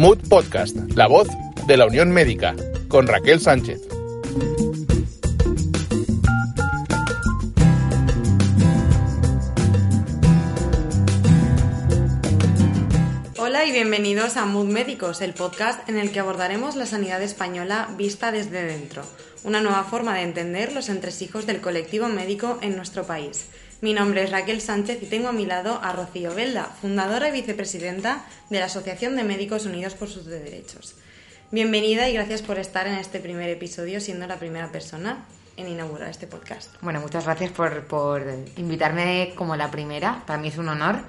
Mood Podcast, la voz de la Unión Médica, con Raquel Sánchez. Hola y bienvenidos a Mood Médicos, el podcast en el que abordaremos la sanidad española vista desde dentro, una nueva forma de entender los entresijos del colectivo médico en nuestro país. Mi nombre es Raquel Sánchez y tengo a mi lado a Rocío Belda, fundadora y vicepresidenta de la Asociación de Médicos Unidos por sus Derechos. Bienvenida y gracias por estar en este primer episodio, siendo la primera persona en inaugurar este podcast. Bueno, muchas gracias por, por invitarme como la primera. Para mí es un honor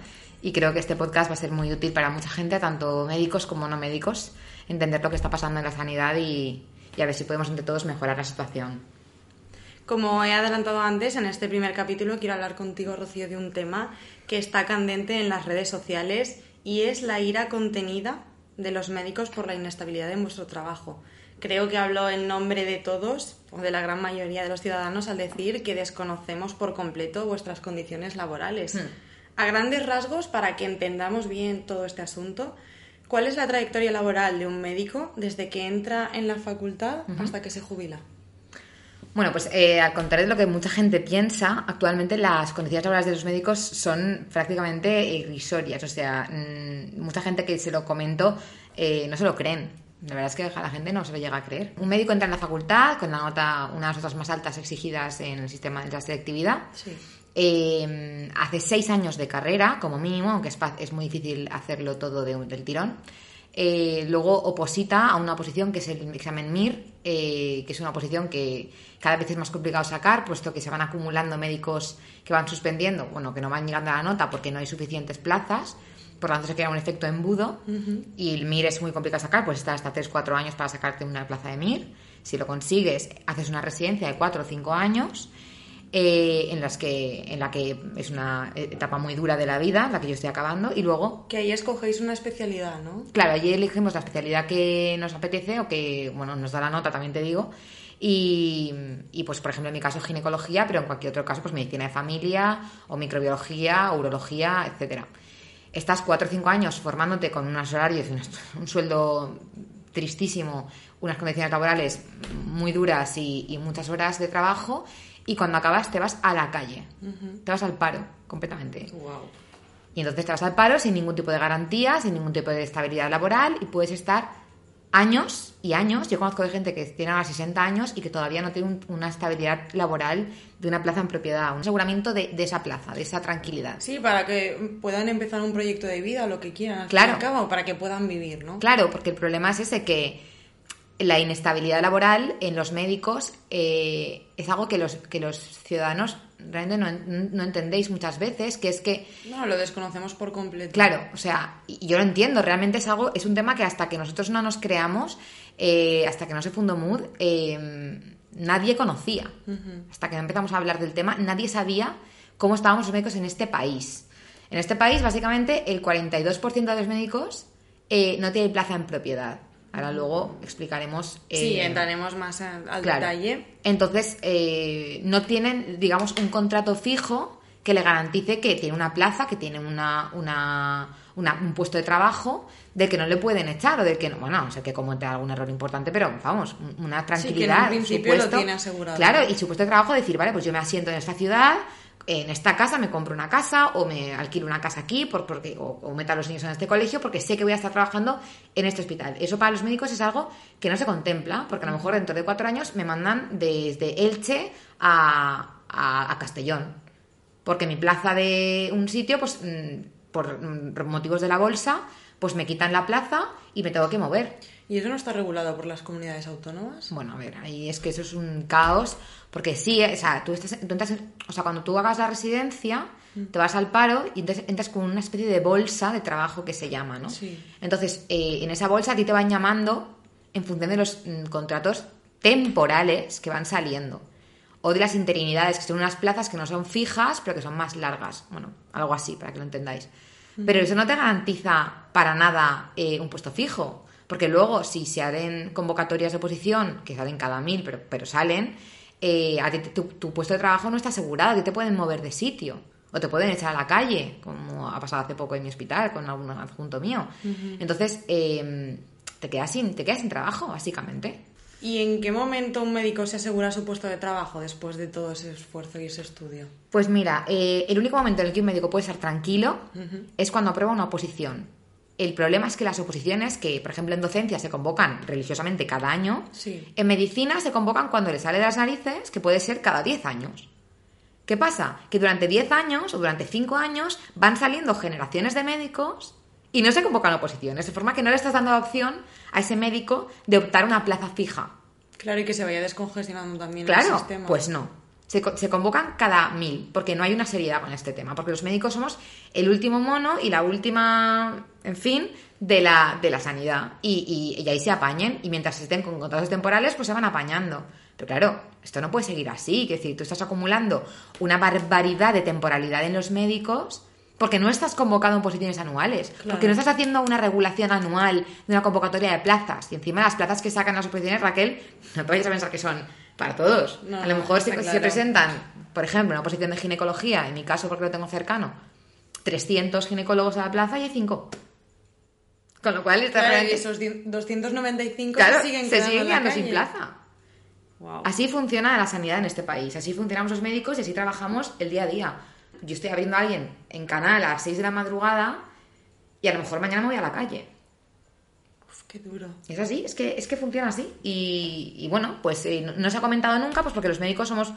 y creo que este podcast va a ser muy útil para mucha gente, tanto médicos como no médicos, entender lo que está pasando en la sanidad y, y a ver si podemos entre todos mejorar la situación. Como he adelantado antes, en este primer capítulo quiero hablar contigo, Rocío, de un tema que está candente en las redes sociales y es la ira contenida de los médicos por la inestabilidad en vuestro trabajo. Creo que hablo en nombre de todos o de la gran mayoría de los ciudadanos al decir que desconocemos por completo vuestras condiciones laborales. Hmm. A grandes rasgos, para que entendamos bien todo este asunto, ¿cuál es la trayectoria laboral de un médico desde que entra en la facultad hasta que se jubila? Bueno, pues eh, al contrario de lo que mucha gente piensa, actualmente las condiciones laborales de los médicos son prácticamente irrisorias. O sea, mm, mucha gente que se lo comento eh, no se lo creen. La verdad es que a la gente no se lo llega a creer. Un médico entra en la facultad con la nota, una de las notas más altas exigidas en el sistema de la selectividad. Sí. Eh, hace seis años de carrera, como mínimo, aunque es, muy difícil hacerlo todo de del tirón. Eh, luego oposita a una oposición que es el examen MIR, eh, que es una oposición que cada vez es más complicado sacar, puesto que se van acumulando médicos que van suspendiendo, bueno, que no van llegando a la nota porque no hay suficientes plazas, por lo tanto se crea un efecto embudo y el MIR es muy complicado sacar, pues está hasta 3-4 años para sacarte una plaza de MIR. Si lo consigues, haces una residencia de 4 o 5 años eh, en, las que, en la que es una etapa muy dura de la vida, la que yo estoy acabando, y luego Que ahí escogéis una especialidad, ¿no? Claro, allí elegimos la especialidad que nos apetece o que, bueno, nos da la nota, también te digo. Y, y, pues, por ejemplo, en mi caso ginecología, pero en cualquier otro caso, pues medicina de familia o microbiología, urología, etcétera. Estás cuatro o cinco años formándote con unos horarios y unos- un sueldo tristísimo, unas condiciones laborales muy duras y, y muchas horas de trabajo, y cuando acabas te vas a la calle, te vas al paro completamente. Wow. Y entonces te vas al paro sin ningún tipo de garantía, sin ningún tipo de estabilidad laboral y puedes estar años y años. Yo conozco de gente que tiene ahora 60 años y que todavía no tiene un- una estabilidad laboral de una plaza en propiedad, un aseguramiento de, de esa plaza, de esa tranquilidad. Sí, para que puedan empezar un proyecto de vida lo que quieran, al fin Claro. y al cabo, para que puedan vivir, ¿no? Claro, porque el problema es ese que la inestabilidad laboral en los médicos eh, es algo que los, que los ciudadanos realmente no, en- no entendéis muchas veces, que es que No, lo desconocemos por completo. Claro, o sea, yo lo entiendo, realmente es algo, es un tema que hasta que nosotros no nos creamos, eh, hasta que no se fundó Mood, eh, nadie conocía. Hasta que no empezamos a hablar del tema, nadie sabía cómo estábamos los médicos en este país. En este país, básicamente, el 42% de los médicos eh, no tiene plaza en propiedad. Ahora luego explicaremos. Sí, eh, entraremos más al, al Claro. detalle. Entonces, eh, no tienen, digamos, un contrato fijo que le garantice que tiene una plaza, que tiene una, una, una- un puesto de trabajo del que no le pueden echar o del que no, bueno, a no sé que comete algún error importante, pero vamos, un- una tranquilidad. su principio lo tiene asegurado. Claro, y su puesto de trabajo decir, vale, pues yo me asiento en esta ciudad, en esta casa me compro una casa o me alquilo una casa aquí por, porque, o, o meto a los niños en este colegio porque sé que voy a estar trabajando en este hospital. Eso para los médicos es algo que no se contempla, porque a lo mejor dentro de cuatro años me mandan desde Elche a, a- a Castellón. Porque mi plaza de un sitio, pues mm, por mm, motivos de la bolsa, pues me quitan la plaza y me tengo que mover. ¿Y eso no está regulado por las comunidades autónomas? Bueno, a ver, ahí es que eso es un caos, porque sí, o sea, tú, estás, tú entras, en- o sea, cuando tú hagas la residencia, te vas al paro y entonces entras con una especie de bolsa de trabajo que se llama, ¿no? Sí. Entonces, eh, en esa bolsa a ti te van llamando en función de los mm, contratos temporales que van saliendo. O de las interinidades, que son unas plazas que no son fijas, pero que son más largas. Bueno, algo así, para que lo entendáis. Pero eso no te garantiza para nada eh, un puesto fijo. Porque luego, si se hacen convocatorias de oposición, que salen cada mil, pero, pero salen, eh, a ti tu, tu puesto de trabajo no está asegurado, a ti te pueden mover de sitio. O te pueden echar a la calle, como ha pasado hace poco en mi hospital con algún adjunto mío. Entonces, eh, te, quedas sin, te quedas sin trabajo, básicamente. ¿Y en qué momento un médico se asegura su puesto de trabajo después de todo ese esfuerzo y ese estudio? Pues mira, eh, el único momento en el que un médico puede estar tranquilo es cuando aprueba una oposición. El problema es que las oposiciones, que por ejemplo en docencia se convocan religiosamente cada año, Sí. en medicina se convocan cuando le sale de las narices, que puede ser cada 10 años. ¿Qué pasa? Que durante 10 años o durante 5 años van saliendo generaciones de médicos y no se convocan oposiciones, de forma que no le estás dando la opción a ese médico de optar una plaza fija. Claro, y que se vaya descongestionando también el Claro, sistema. pues no. Se, se convocan cada mil, porque no hay una seriedad con este tema. Porque los médicos somos el último mono y la última, en fin, de la, de la sanidad. Y, y- y ahí se apañen. Y mientras estén con contratos temporales, pues se van apañando. Pero claro, esto no puede seguir así. Que decir, tú estás acumulando una barbaridad de temporalidad en los médicos porque no estás convocado en posiciones anuales. Claro. Porque no estás haciendo una regulación anual de una convocatoria de plazas. Y encima las plazas que sacan las oposiciones, Raquel, no te vayas a pensar que son para todos. No, a lo mejor está se presentan, por ejemplo, una posición de ginecología, en mi caso porque lo tengo cercano, 300 ginecólogos a la plaza y hay 5. Con lo cual, está Claro, y realmente- esos di- 295 claro, se siguen se quedando siguen quedando sin plaza. Guau. Así funciona la sanidad en este país, así funcionamos los médicos y así trabajamos el día a día. Yo estoy abriendo a alguien en canal a las 6 de la madrugada y a lo mejor mañana me voy a la calle. Qué duro. Es así, es que, es que funciona así. Y, y bueno, pues eh, no, no se ha comentado nunca, pues porque los médicos somos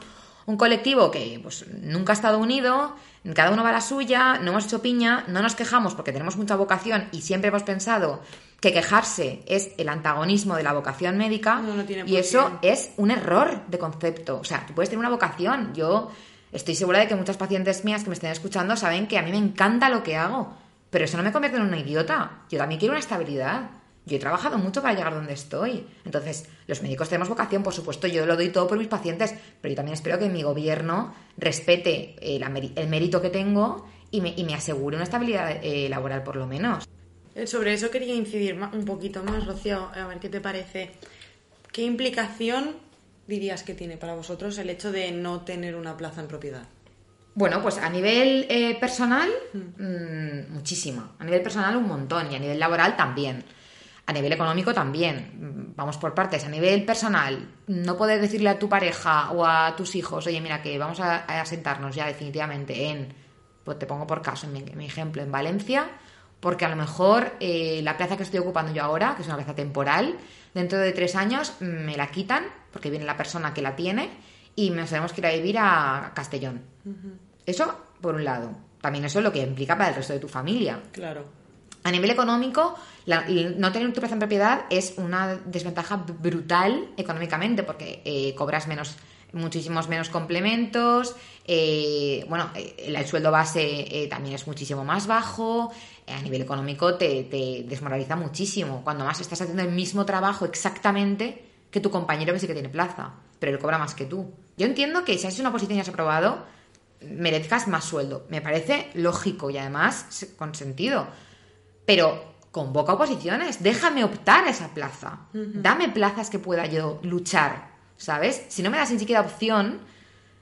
un colectivo que pues, nunca ha estado unido, cada uno va a la suya, no hemos hecho piña, no nos quejamos porque tenemos mucha vocación y siempre hemos pensado que quejarse es el antagonismo de la vocación médica No, no tiene y eso es un error de concepto. O sea, tú puedes tener una vocación. Yo estoy segura de que muchas pacientes mías que me estén escuchando saben que a mí me encanta lo que hago, pero eso no me convierte en una idiota. Yo también quiero una estabilidad. Yo he trabajado mucho para llegar donde estoy. Entonces, los médicos tenemos vocación, por supuesto, yo lo doy todo por mis pacientes, pero yo también espero que mi gobierno respete eh, la meri- el mérito que tengo y me, y me asegure una estabilidad eh, laboral, por lo menos. Eh, Sobre eso quería incidir un poquito más, Rocío, a ver qué te parece. ¿Qué implicación dirías que tiene para vosotros el hecho de no tener una plaza en propiedad? Bueno, pues a nivel eh, personal, mm, muchísima. A nivel personal, un montón. Y a nivel laboral también. A nivel económico también. Mm, Vamos por partes. A nivel personal, no poder decirle a tu pareja o a tus hijos, oye, mira, que vamos a, a sentarnos ya definitivamente en, pues te pongo por caso, en mi, en mi ejemplo, en Valencia, porque a lo mejor eh, la plaza que estoy ocupando yo ahora, que es una plaza temporal, dentro de tres años me la quitan, porque viene la persona que la tiene, y nos tenemos que ir a vivir a Castellón. Eso, por un lado. También eso es lo que implica para el resto de tu familia. Claro. A nivel económico, la- no tener tu plaza en propiedad es una desventaja brutal económicamente porque eh, cobras menos muchísimos menos complementos, eh, bueno, eh, el, el sueldo base eh, también es muchísimo más bajo, a nivel económico te, te desmoraliza muchísimo, cuando más estás haciendo el mismo trabajo exactamente que tu compañero que sí que tiene plaza, pero él cobra más que tú. Yo entiendo que si has hecho una posición y has aprobado, merezcas más sueldo, me parece lógico y además con sentido, pero convoca oposiciones, déjame optar a esa plaza. Dame plazas que pueda yo luchar, ¿sabes? Si no me das ni siquiera opción,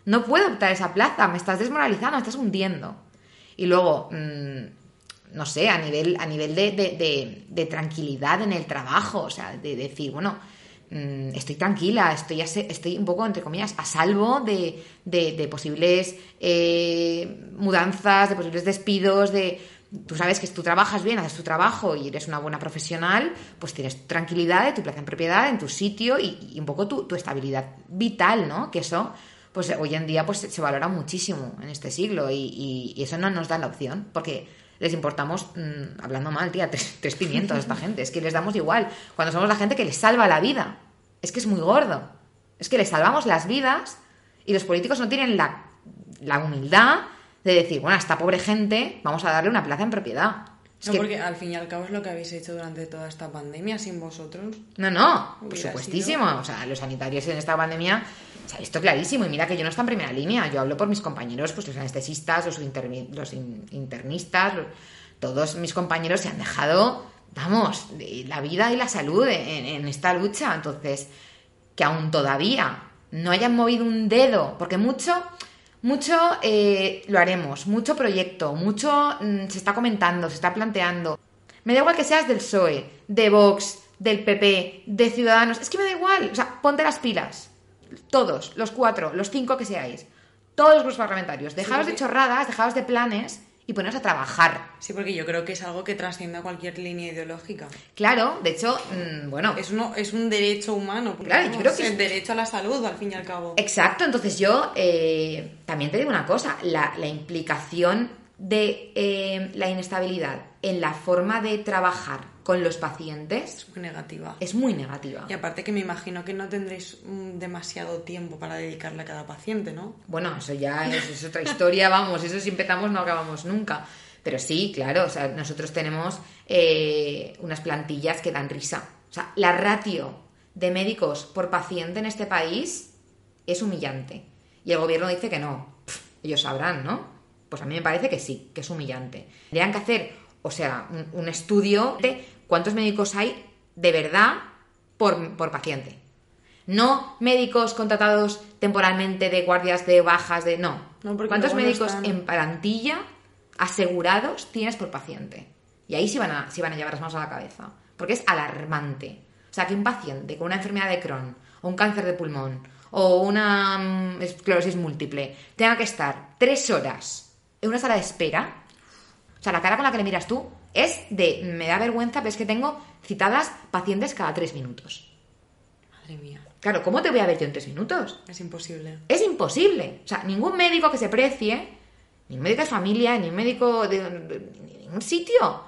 no puedo optar a esa plaza, me estás desmoralizando, me estás hundiendo. Y luego, mm, no sé, a nivel, a nivel de, de- de- de tranquilidad en el trabajo, o sea, de decir, bueno, mm, estoy tranquila, estoy, estoy un poco, entre comillas, a salvo de, de- de posibles eh, mudanzas, de posibles despidos, de... Tú sabes que si tú trabajas bien, haces tu trabajo y eres una buena profesional, pues tienes tranquilidad de tu plaza en propiedad, en tu sitio y, y un poco tu, tu estabilidad vital, ¿no? Que eso, pues hoy en día pues se valora muchísimo en este siglo y, y- eso no nos da la opción, porque les importamos, mm, hablando mal, tía, tres, tres pimientos a esta gente, es que les damos igual, cuando somos la gente que les salva la vida, es que es muy gordo, es que les salvamos las vidas y los políticos no tienen la, la humildad de decir, bueno, a esta pobre gente vamos a darle una plaza en propiedad. Es No, que- porque al fin y al cabo es lo que habéis hecho durante toda esta pandemia sin vosotros. No, no, por supuestísimo. O sea, los sanitarios en esta pandemia se ha visto clarísimo. Y mira que yo no estoy en primera línea. Yo hablo por mis compañeros, pues los anestesistas, los, interni- los in- internistas, los- todos mis compañeros se han dejado, vamos, la vida y la salud en, en esta lucha. Entonces, que aún todavía no hayan movido un dedo, porque mucho, mucho eh, lo haremos, mucho proyecto, mucho mm, se está comentando, se está planteando. Me da igual que seas del PSOE, de Vox, del PP, de Ciudadanos, es que me da igual, o sea, ponte las pilas. Todos, los cuatro, los cinco que seáis, todos los grupos parlamentarios, dejaos de chorradas, dejaos de planes y poneros a trabajar. Sí, porque yo creo que es algo que trasciende a cualquier línea ideológica. Claro, de hecho, mm, bueno, Es, uno, es un derecho humano. Claro, yo creo que el es- derecho a la salud, al fin y al cabo. Exacto, entonces yo eh, también te digo una cosa, la, la implicación de eh, la inestabilidad en la forma de trabajar con los pacientes Es muy negativa. es muy negativa. Y aparte que me imagino que no tendréis mm, demasiado tiempo para dedicarle a cada paciente, ¿no? Bueno, eso ya es, es otra historia, vamos, eso si empezamos no acabamos nunca. Pero sí, claro, o sea, nosotros tenemos eh, unas plantillas que dan risa. O sea, la ratio de médicos por paciente en este país es humillante. Y el gobierno dice que no. Pff, ellos sabrán, ¿no? Pues a mí me parece que sí, que es humillante. Tendrían que hacer, o sea, un, un estudio de cuántos médicos hay de verdad por, por paciente. No médicos contratados temporalmente de guardias de bajas de. No. ¿Cuántos no médicos en plantilla asegurados tienes por paciente? Y ahí sí van, a, sí van a llevar las manos a la cabeza. Porque es alarmante. O sea, que un paciente con una enfermedad de Crohn, o un cáncer de pulmón, o una mm, esclerosis múltiple, tenga que estar tres horas en una sala de espera. O sea, la cara con la que le miras tú es de. Me da vergüenza, pero es que tengo citadas pacientes cada tres minutos. Madre mía, Claro, ¿cómo te voy a ver yo en tres minutos? es imposible. Es imposible. O sea, ningún médico que se precie, ni un médico de familia, ni un médico de, ningún sitio,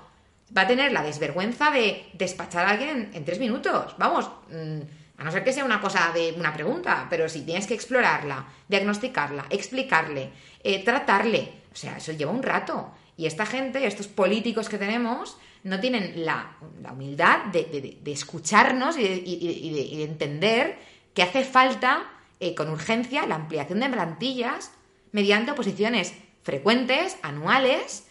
va a tener la desvergüenza de despachar a alguien en, en tres minutos. Vamos, mm, a no ser que sea una cosa de una pregunta, pero si tienes que explorarla, diagnosticarla, explicarle, eh, tratarle, o sea, eso lleva un rato. Y esta gente, estos políticos que tenemos, no tienen la, humildad de, escucharnos y de, y- y- de- entender que hace falta, eh, con urgencia, la ampliación de plantillas mediante oposiciones frecuentes, anuales,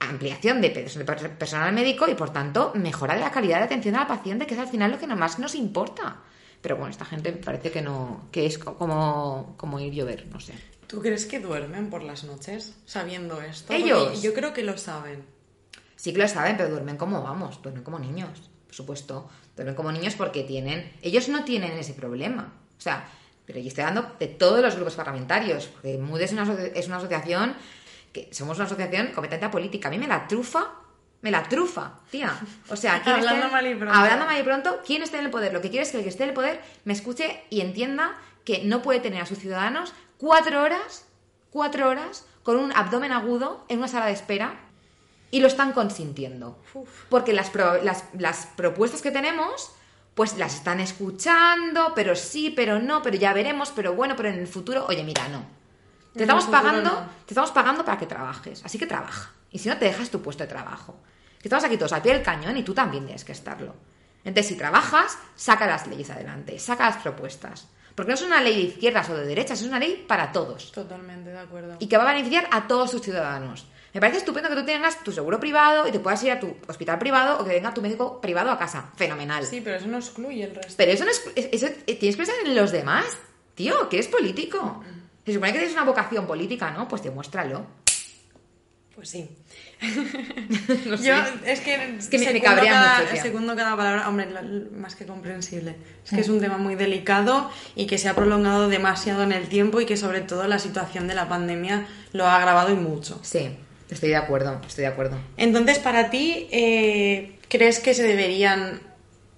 ampliación de pe- de per- personal médico y, por tanto, mejora de la calidad de atención al paciente, que es al final lo que más nos importa. Pero bueno, esta gente parece que no, que es co- como, como ir llover, no sé. ¿Tú crees que duermen por las noches sabiendo esto? Ellos. Porque yo creo que lo saben. Sí que lo saben, pero duermen como vamos, duermen como niños, por supuesto. Duermen como niños porque tienen. Ellos no tienen ese problema. O sea, pero yo estoy hablando de todos los grupos parlamentarios, porque MUD es una, aso- es una asociación que somos una asociación competente a política. A mí me la trufa, me la trufa, tía. O sea, ¿quién esté- Hablando mal y pronto. Hablando mal y pronto, ¿quién esté en el poder? Lo que quiero es que el que esté en el poder me escuche y entienda que no puede tener a sus ciudadanos cuatro horas, cuatro horas, con un abdomen agudo en una sala de espera y lo están consintiendo. Uf. Porque las, pro- las, las propuestas que tenemos, pues las están escuchando, pero sí, pero no, pero ya veremos, pero bueno, pero en el futuro, oye, mira, no. Te En estamos pagando, no. te estamos pagando para que trabajes, así que trabaja. Y si no, te dejas tu puesto de trabajo. Que estamos aquí todos al pie del cañón y tú también tienes que estarlo. Entonces, si trabajas, saca las leyes adelante, saca las propuestas. Porque no es una ley de izquierdas o de derechas, es una ley para todos Totalmente de acuerdo. y que va a beneficiar a todos tus ciudadanos. Me parece estupendo que tú tengas tu seguro privado y te puedas ir a tu hospital privado o que venga tu médico privado a casa. Fenomenal. Sí, pero eso no excluye el resto. Pero eso no es. Eso, eh, tienes que pensar en los demás. Tío, que eres político. Se supone que tienes una vocación política, ¿no? Pues demuéstralo. Pues sí. No sé. Yo, es que, que me- me cabrea cada, mucho. Segundo cada palabra, hombre, más que comprensible. Es que es un tema muy delicado y que se ha prolongado demasiado en el tiempo y que sobre todo la situación de la pandemia lo ha agravado y mucho. Sí, estoy de acuerdo, estoy de acuerdo. Entonces, para ti, eh, ¿crees que se deberían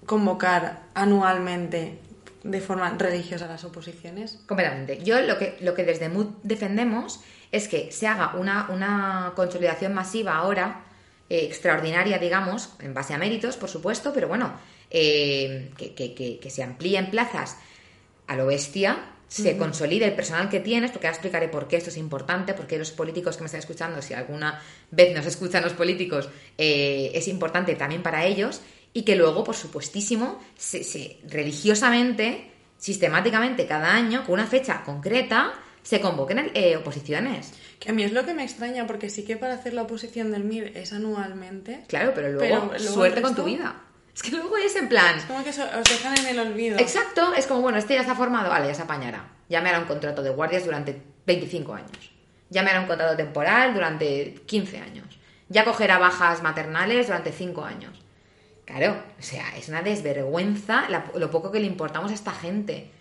convocar anualmente de forma religiosa las oposiciones? Completamente. Yo lo que, lo que desde MUD defendemos es que se haga una, una consolidación masiva ahora, eh, extraordinaria, digamos, en base a méritos, por supuesto, pero bueno, eh, que, que- que- que se amplíen plazas a lo bestia, se consolide el personal que tienes, porque ahora explicaré por qué esto es importante, porque los políticos que me están escuchando, si alguna vez nos escuchan los políticos, eh, es importante también para ellos, y que luego, por supuestísimo, se, se- religiosamente, sistemáticamente, cada año, con una fecha concreta, se convoquen eh, oposiciones. Que a mí es lo que me extraña, porque sí que para hacer la oposición del MIR es anualmente. Claro, pero luego, Pero luego suerte con tu vida. Es que luego es en plan, Es como que os dejan en el olvido. Exacto, es como, bueno, este ya ha formado, vale, ya se apañará. Ya me hará un contrato de guardias durante 25 años. Ya me hará un contrato temporal durante 15 años. Ya cogerá bajas maternales durante 5 años. Claro, o sea, es una desvergüenza lo poco que le importamos a esta gente.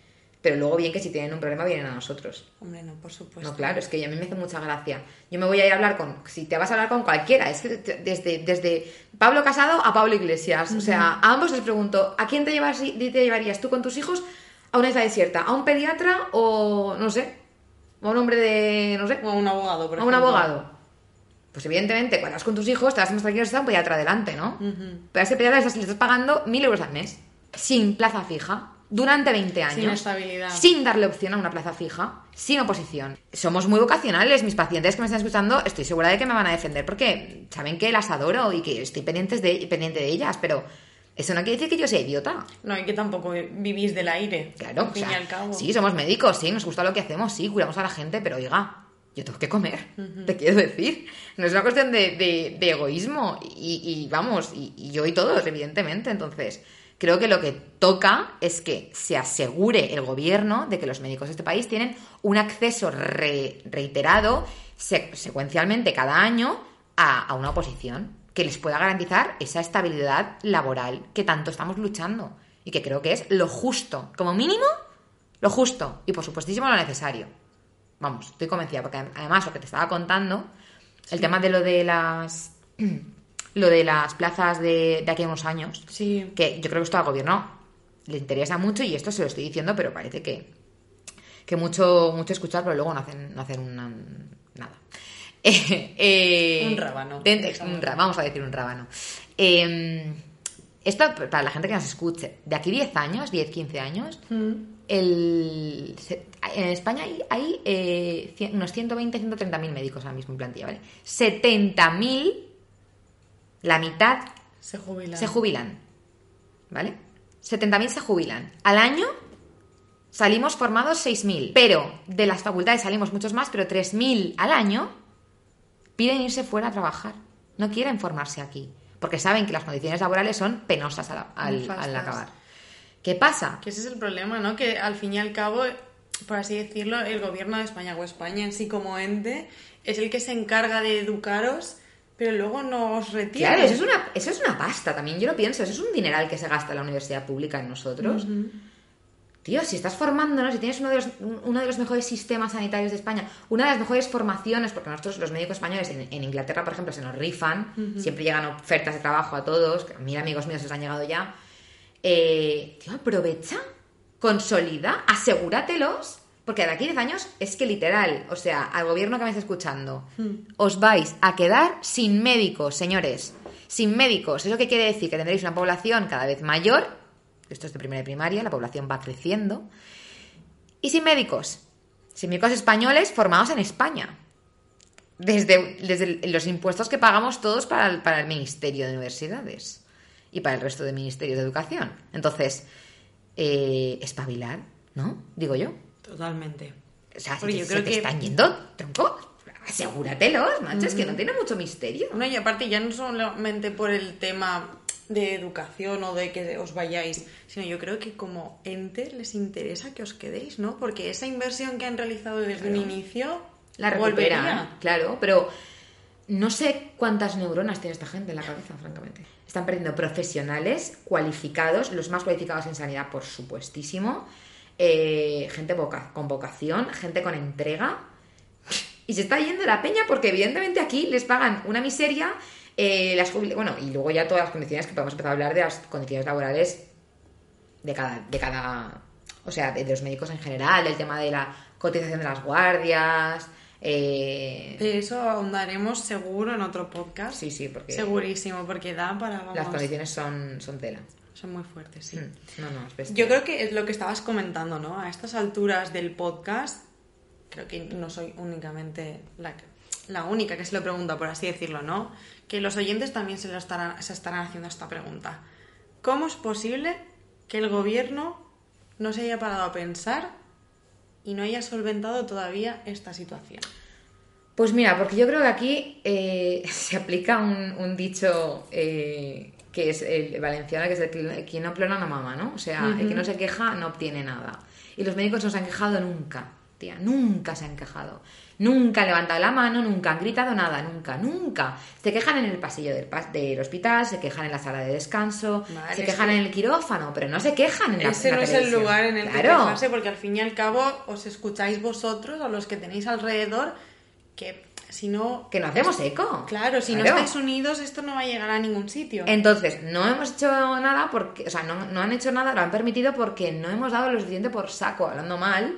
Pero luego bien que si tienen un problema vienen a nosotros. Hombre, no, por supuesto. No, claro, es que a mí me hace mucha gracia. Yo me voy a ir a hablar con, si te vas a hablar con cualquiera, es que desde, desde Pablo Casado a Pablo Iglesias, o sea, a ambos les pregunto, ¿a quién te, llevas, te llevarías tú con tus hijos a una isla desierta? ¿A un pediatra o, no sé, a un hombre de, no sé, O a un abogado, por a un ejemplo. abogado? Pues evidentemente, cuando vas con tus hijos, te vas a más tranquilo si está un pediatra adelante, ¿no? Pero a ese pediatra le estás, le estás pagando mil euros al mes, sin plaza fija, durante 20 años. Sin estabilidad. Sin darle opción a una plaza fija, sin oposición. Somos muy vocacionales, mis pacientes que me están escuchando, estoy segura de que me van a defender porque saben que las adoro y que estoy pendientes de, pendiente de ellas, pero eso no quiere decir que yo sea idiota. No, y que tampoco vivís del aire. Claro, al o fin sea, y al cabo. sí, somos médicos, sí, nos gusta lo que hacemos, sí, cuidamos a la gente, pero oiga, yo tengo que comer, te quiero decir. No es una cuestión de, de- de egoísmo y, y vamos, y, y yo y todos, evidentemente. Entonces, creo que lo que toca es que se asegure el gobierno de que los médicos de este país tienen un acceso re- reiterado, se- secuencialmente cada año, a, a una oposición que les pueda garantizar esa estabilidad laboral que tanto estamos luchando y que creo que es lo justo, como mínimo, lo justo y por supuestísimo lo necesario. Vamos, estoy convencida, porque además lo que te estaba contando, el tema de lo de las lo de las plazas de, de aquí a unos años, Sí. que yo creo que esto al gobierno le interesa mucho y esto se lo estoy diciendo, pero parece que, que mucho, mucho escuchar, pero luego no hacen, no hacen una- nada. Eh, eh, Un rábano, de- un vamos a decir un rábano. Eh, esto, para la gente que nos escuche, de aquí 10 años, 10, 15 años, el, se- en España hay, hay, eh, cien- unos 120, 130 mil médicos ahora mismo en plantilla, ¿vale? 70 mil, la mitad Se jubilan. se jubilan, ¿vale? 70.000 se jubilan. Al año salimos formados 6.000, pero de las facultades salimos muchos más, pero 3.000 al año piden irse fuera a trabajar. No quieren formarse aquí, porque saben que las condiciones laborales son penosas al, al- acabar. ¿Qué pasa? Que ese es el problema, ¿no? Que al fin y al cabo, por así decirlo, el gobierno de España o España en sí como ente es el que se encarga de educaros, pero luego no os retiene. Claro, eso es, una, eso es una pasta también, yo lo pienso, eso es un dineral que se gasta la universidad pública en nosotros. Tío, si estás formándonos, si tienes uno de, los, uno de los mejores sistemas sanitarios de España, una de las mejores formaciones, porque nosotros los médicos españoles en, en Inglaterra, por ejemplo, se nos rifan, siempre llegan ofertas de trabajo a todos, que a mí amigos míos les han llegado ya. Eh, tío, aprovecha, consolida, asegúratelos, porque de aquí a 10 años es que literal, o sea, al gobierno que me está escuchando, os vais a quedar sin médicos, señores. Sin médicos. ¿Eso qué quiere decir? Que tendréis una población cada vez mayor, esto es de primera y primaria, la población va creciendo, y sin médicos. Sin médicos españoles formados en España. Desde, desde los impuestos que pagamos todos para el, para el Ministerio de Universidades y para el resto de ministerios de educación. Entonces, eh, espabilar, ¿no? Digo yo. Totalmente. O sea, Porque si yo te, creo se te que- están yendo, tronco, asegúratelos, macho, es que no tiene mucho misterio. No, y aparte ya no solamente por el tema de educación o de que os vayáis, sino yo creo que como ente les interesa que os quedéis, ¿no? Porque esa inversión que han realizado desde un inicio La volvería. recuperan, claro, pero no sé cuántas neuronas tiene esta gente en la cabeza, francamente. Están perdiendo profesionales cualificados, los más cualificados en sanidad, por supuestísimo, eh, gente voca- con vocación, gente con entrega, y se está yendo la peña porque evidentemente aquí les pagan una miseria, eh, las bueno, y luego ya todas las condiciones que podemos empezar a hablar de las condiciones laborales de cada, de cada, o sea, de, de los médicos en general, del tema de la cotización de las guardias, eh, De eso ahondaremos seguro en otro podcast. sí, sí, porque Segurísimo, porque da para... las condiciones son, son tela. Son muy fuertes, sí. Mm, No, no, es bestia. Yo creo que es lo que estabas comentando, ¿no? A estas alturas del podcast, creo que no soy únicamente la, la única que se lo pregunta, por así decirlo, ¿no? Que los oyentes también se, lo estarán, se estarán haciendo esta pregunta. ¿Cómo es posible que el gobierno no se haya parado a pensar y no haya solventado todavía esta situación? Pues mira, porque yo creo que aquí eh, se aplica un, un dicho eh, que es el valenciano, que es el que no plena no mama, ¿no? O sea, el que no se queja no obtiene nada. Y los médicos no se han quejado nunca, tía. Nunca se han quejado. Nunca han levantado la mano, nunca han gritado nada, nunca, nunca. Se quejan en el pasillo del, pas- del hospital, se quejan en la sala de descanso, se quejan que- en el quirófano, pero no se quejan en la Ese en la no es el lugar en el que Claro. quejarse, porque al fin y al cabo os escucháis vosotros o los que tenéis alrededor, que si no... Que no hacemos eco. Claro, si no estáis unidos, esto no va a llegar a ningún sitio. Entonces, no hemos hecho nada porque, o sea, no, no han hecho nada, lo han permitido porque no hemos dado lo suficiente por saco, hablando mal.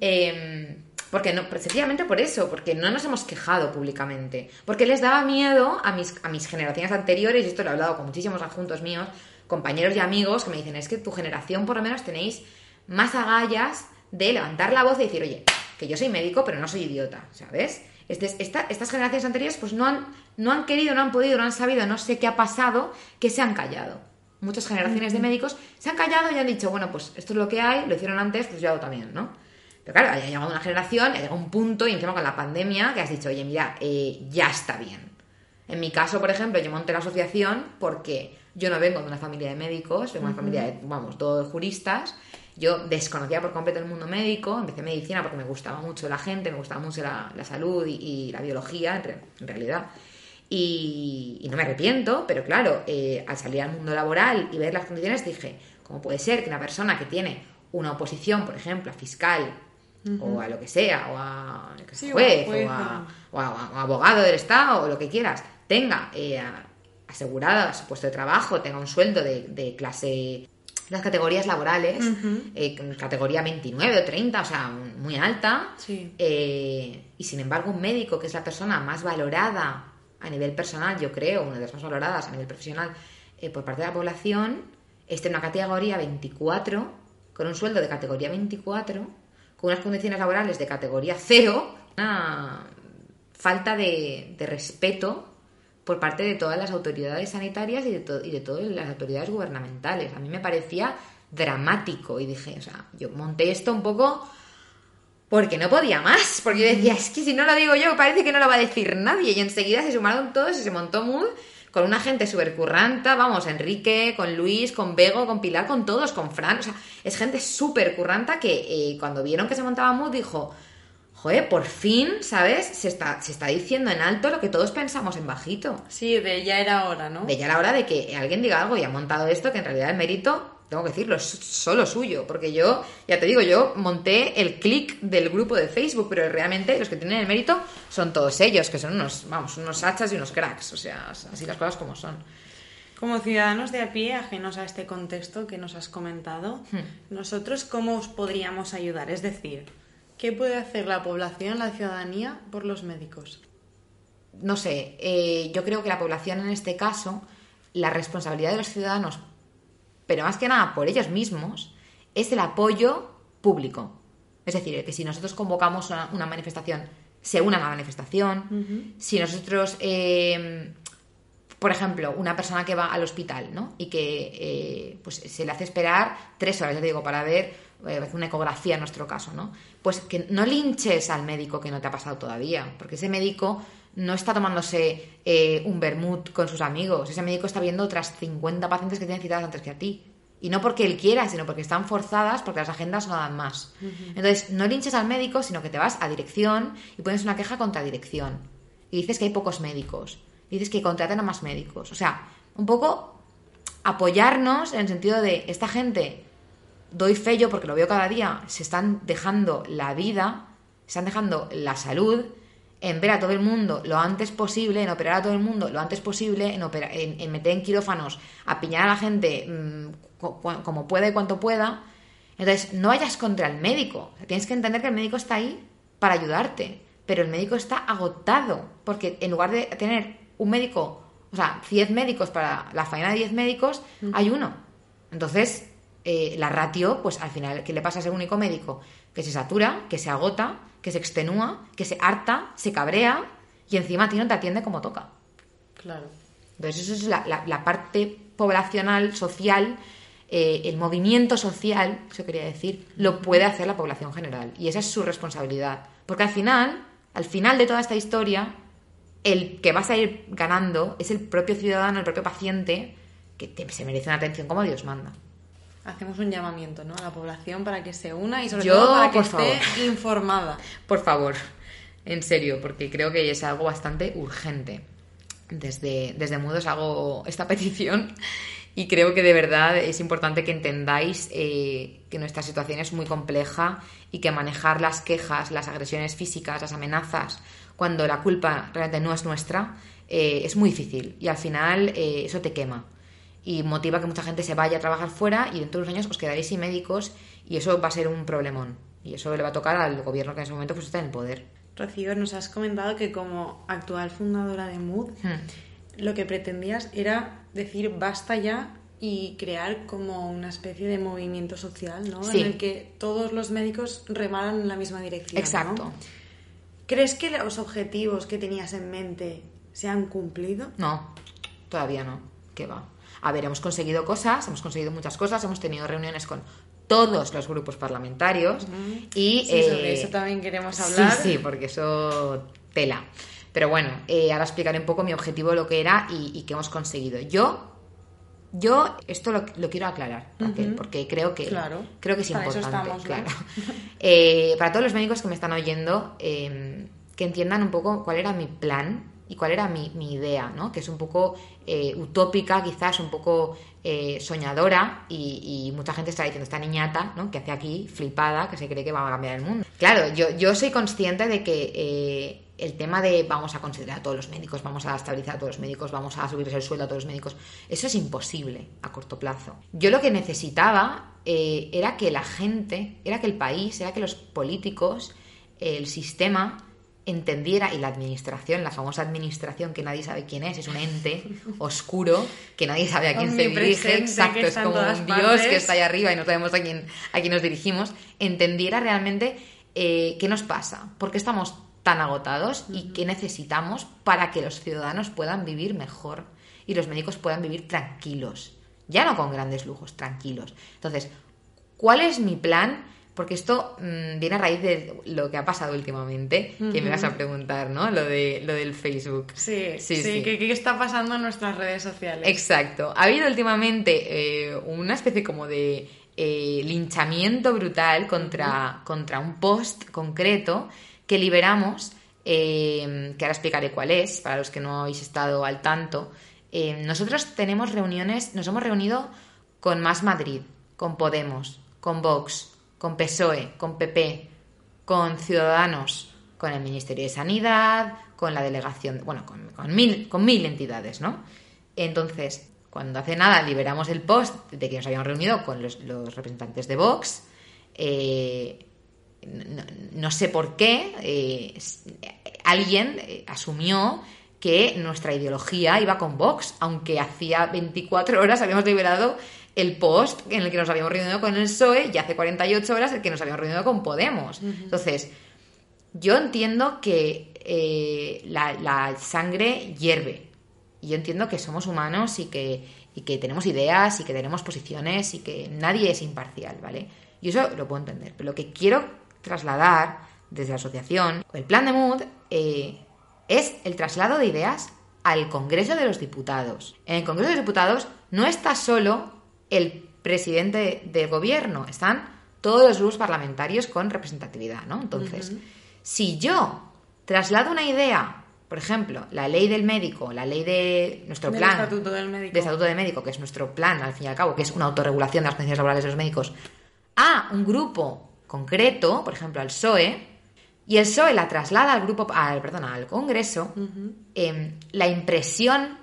eh, porque no, sencillamente por eso, porque no nos hemos quejado públicamente. Porque les daba miedo a mis, a mis generaciones anteriores, y esto lo he hablado con muchísimos adjuntos míos, compañeros y amigos, que me dicen, es que tu generación por lo menos tenéis más agallas de levantar la voz y decir, oye, que yo soy médico, pero no soy idiota, ¿sabes? Este- esta- estas generaciones anteriores pues no han, no han querido, no han podido, no han sabido, no sé qué ha pasado, que se han callado. Muchas generaciones de médicos se han callado y han dicho, bueno, pues esto es lo que hay, lo hicieron antes, pues yo hago también, ¿no? Pero claro, ha llegado una generación, ha llegado un punto, y encima con la pandemia, que has dicho, oye, mira, eh, ya está bien. En mi caso, por ejemplo, yo monté la asociación porque yo no vengo de una familia de médicos, vengo de una familia de, vamos, todos juristas. Yo desconocía por completo el mundo médico, empecé medicina porque me gustaba mucho la gente, me gustaba mucho la, la salud y, y la biología, en, re- en realidad. Y, y no me arrepiento, pero claro, eh, al salir al mundo laboral y ver las condiciones dije, ¿cómo puede ser que una persona que tiene una oposición, por ejemplo, a fiscal o a lo que sea, o a o juez, o a, o- o a- o a abogado del Estado, o lo que quieras, tenga eh, asegurada su puesto de trabajo, tenga un sueldo de, de clase, las categorías laborales, eh, categoría 29 o 30, o sea, muy alta, Sí. eh, y sin embargo un médico, que es la persona más valorada a nivel personal, yo creo, una de las más valoradas a nivel profesional eh, por parte de la población, esté en una categoría 24, con un sueldo de categoría 24, con unas condiciones laborales de categoría 0, una falta de, de respeto por parte de todas las autoridades sanitarias y de, to- y de todas las autoridades gubernamentales. A mí me parecía dramático y dije, o sea, yo monté esto un poco porque no podía más, porque yo decía, es que si no lo digo yo, parece que no lo va a decir nadie. Y enseguida se sumaron todos y se montó Mood con una gente súper curranta, vamos, Enrique, con Luis, con Bego, con Pilar, con todos, con Fran, o sea, es gente súper curranta que eh, cuando vieron que se montaba Mood dijo, joder, por fin, ¿sabes? Se está, se está diciendo en alto lo que todos pensamos en bajito. Sí, de ya era hora, ¿no? De ya la hora de que alguien diga algo y ha montado esto, que en realidad el mérito, tengo que decirlo, es solo suyo. Porque yo, ya te digo, yo monté el click del grupo de Facebook, pero realmente los que tienen el mérito son todos ellos, que son unos, vamos, unos hachas y unos cracks. O sea, así las cosas como son. Como ciudadanos de a pie, ajenos a este contexto que nos has comentado, Hmm. nosotros cómo os podríamos ayudar? Es decir, ¿qué puede hacer la población, la ciudadanía, por los médicos? no sé, eh, yo creo que la población en este caso, la responsabilidad de los ciudadanos, pero más que nada por ellos mismos, es el apoyo público. Es decir, que si nosotros convocamos una, una manifestación, se unan a la manifestación, si nosotros, eh, por ejemplo, una persona que va al hospital, ¿no? Y que eh, pues se le hace esperar tres horas, ya te digo, para ver eh, una ecografía en nuestro caso, ¿no? Pues que no linches al médico que no te ha pasado todavía, porque ese médico no está tomándose eh, un vermut con sus amigos, ese médico está viendo otras 50 pacientes que tienen citadas antes que a ti. Y no porque él quiera, sino porque están forzadas, porque las agendas no dan más. Entonces, no linches al médico, sino que te vas a dirección y pones una queja contra dirección. Y dices que hay pocos médicos. Y dices que contraten a más médicos. O sea, un poco apoyarnos en el sentido de esta gente, doy fe yo porque lo veo cada día, se están dejando la vida, se están dejando la salud en ver a todo el mundo lo antes posible, en operar a todo el mundo lo antes posible, en, opera- en, en meter en quirófanos, a piñar a la gente mm, como pueda y cuanto pueda. Entonces, no vayas contra el médico. Tienes que entender que el médico está ahí para ayudarte, pero el médico está agotado, porque en lugar de tener un médico, o sea, 10 médicos para la faena de 10 médicos, hay uno. Entonces, eh, la ratio, pues al final, ¿qué le pasa a ese único médico? Que se satura, que se agota, que se extenúa, que se harta, se cabrea y encima a ti no te atiende como toca. Claro. Entonces, eso es la, la- la parte poblacional, social, eh, el movimiento social, eso quería decir, lo puede hacer la población general. Y esa es su responsabilidad. Porque al final, al final de toda esta historia, el que vas a ir ganando es el propio ciudadano, el propio paciente, que te- se merece una atención como Dios manda. Hacemos un llamamiento ¿no? a la población para que se una y sobre Yo, todo para que esté favor. informada. Por favor, en serio, porque creo que es algo bastante urgente. Desde, desde Mudos hago esta petición y creo que de verdad es importante que entendáis eh, que nuestra situación es muy compleja y que manejar las quejas, las agresiones físicas, las amenazas, cuando la culpa realmente no es nuestra, eh, es muy difícil y al final eh, eso te quema y motiva que mucha gente se vaya a trabajar fuera y dentro de unos años os quedaréis sin médicos y eso va a ser un problemón y eso le va a tocar al gobierno que en ese momento pues está en el poder. Rocío, nos has comentado que como actual fundadora de Mood, Hmm. lo que pretendías era decir basta ya y crear como una especie de movimiento social, ¿no? Sí. En el que todos los médicos remaran en la misma dirección. ¿no? Exacto. ¿Crees que los objetivos que tenías en mente se han cumplido? No, todavía no. ¿Qué va? A ver, hemos conseguido cosas, hemos conseguido muchas cosas, hemos tenido reuniones con todos los grupos parlamentarios y... Sí, sobre eh, eso también queremos hablar. Sí, sí, porque eso tela. Pero bueno, eh, ahora explicaré un poco mi objetivo, lo que era y, y qué hemos conseguido. Yo, yo esto lo, lo quiero aclarar, Raquel, porque creo que, Claro. creo que es Para importante. estamos, ¿no? claro. Eh, para todos los médicos que me están oyendo, eh, que entiendan un poco cuál era mi plan y cuál era mi, idea, ¿no? Que es un poco eh, utópica, quizás un poco eh, soñadora y, mucha gente está diciendo esta niñata, ¿no? Que hace aquí flipada, que se cree que va a cambiar el mundo. Claro, yo, yo soy consciente de que eh, el tema de vamos a considerar a todos los médicos, vamos a estabilizar a todos los médicos, vamos a subirles el sueldo a todos los médicos, eso es imposible a corto plazo. Yo lo que necesitaba era que la gente, era que el país, era que los políticos, el sistema entendiera y la administración, la famosa administración que nadie sabe quién es, es un ente oscuro que nadie sabe a quién se dirige, exacto, es como un dios partes. que está ahí arriba y no sabemos a quién, a quién nos dirigimos, entendiera realmente eh, qué nos pasa, por qué estamos tan agotados y qué necesitamos para que los ciudadanos puedan vivir mejor y los médicos puedan vivir tranquilos, ya no con grandes lujos, tranquilos. Entonces, ¿cuál es mi plan? Porque esto mm, viene a raíz de lo que ha pasado últimamente, que me vas a preguntar, ¿no? Lo, de, lo del Facebook. Sí, sí, Sí, sí. ¿Qué, qué está pasando en nuestras redes sociales? Exacto. Ha habido últimamente eh, una especie como de eh, linchamiento brutal contra, contra un post concreto que liberamos, eh, que ahora explicaré cuál es, para los que no habéis estado al tanto. Nosotros tenemos reuniones, nos hemos reunido con Más Madrid, con Podemos, con Vox, con PSOE, con PP, con Ciudadanos, con el Ministerio de Sanidad, con la delegación, bueno, con, mil, con mil entidades, ¿no? Entonces, cuando hace nada liberamos el post de que nos habíamos reunido con los, representantes de Vox, eh, no, sé por qué, eh, alguien eh, asumió que nuestra ideología iba con Vox, aunque hacía 24 horas habíamos liberado el post en el que nos habíamos reunido con el PSOE y hace 48 horas el que nos habíamos reunido con Podemos. Entonces, yo entiendo que eh, la, la sangre hierve. Y yo entiendo que somos humanos y que, y que tenemos ideas y que tenemos posiciones y que nadie es imparcial, ¿vale? Y eso lo puedo entender. Pero lo que quiero trasladar desde la asociación, el plan de Mood, eh, es el traslado de ideas al Congreso de los Diputados. En el Congreso de los Diputados no está solo el presidente del gobierno, están todos los grupos parlamentarios con representatividad, ¿no? Entonces, si yo traslado una idea, por ejemplo, la ley del médico, la ley de nuestro Del plan estatuto del médico. de estatuto de médico, que es nuestro plan, al fin y al cabo, que es una autorregulación de las condiciones laborales de los médicos, a un grupo concreto, por ejemplo, al PSOE, y el PSOE la traslada al grupo, al, perdón, al Congreso, em, la impresión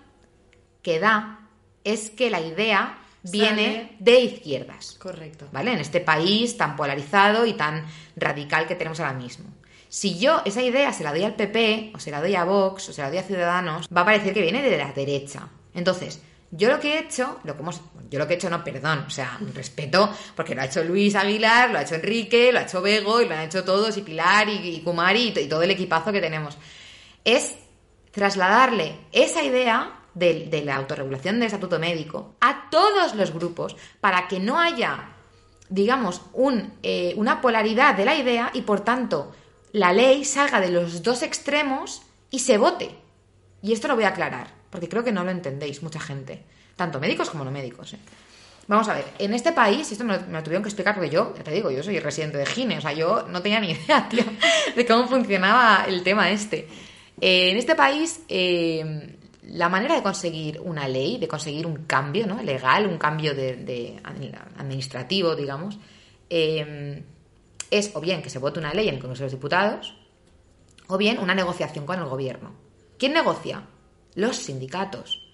que da es que la idea viene de izquierdas. Correcto. ¿vale? En este país tan polarizado y tan radical que tenemos ahora mismo. Si yo esa idea se la doy al PP, o se la doy a Vox, o se la doy a Ciudadanos, va a parecer que viene de la derecha. Entonces, yo lo que he hecho, lo que hemos, yo lo que he hecho, no, perdón, o sea, respeto, porque lo ha hecho Luis Aguilar, lo ha hecho Enrique, lo ha hecho Bego, y lo han hecho todos, y Pilar, y, y Kumari, y, to- y todo el equipazo que tenemos. Es trasladarle esa idea de, de la autorregulación del estatuto médico a todos los grupos para que no haya, digamos, un, eh, una polaridad de la idea y por tanto la ley salga de los dos extremos y se vote. Y esto lo voy a aclarar, porque creo que no lo entendéis mucha gente, tanto médicos como no médicos. ¿eh? Vamos a ver, en este país, esto me lo, me tuvieron que explicar porque yo, ya te digo, yo soy residente de Gine, o sea, yo no tenía ni idea, tío, de cómo funcionaba el tema este. Eh, en este país, eh, la manera de conseguir una ley, de conseguir un cambio ¿no? legal, un cambio de, administrativo, digamos, es o bien que se vote una ley en el Congreso de los Diputados, o bien una negociación con el gobierno. ¿Quién negocia? Los sindicatos.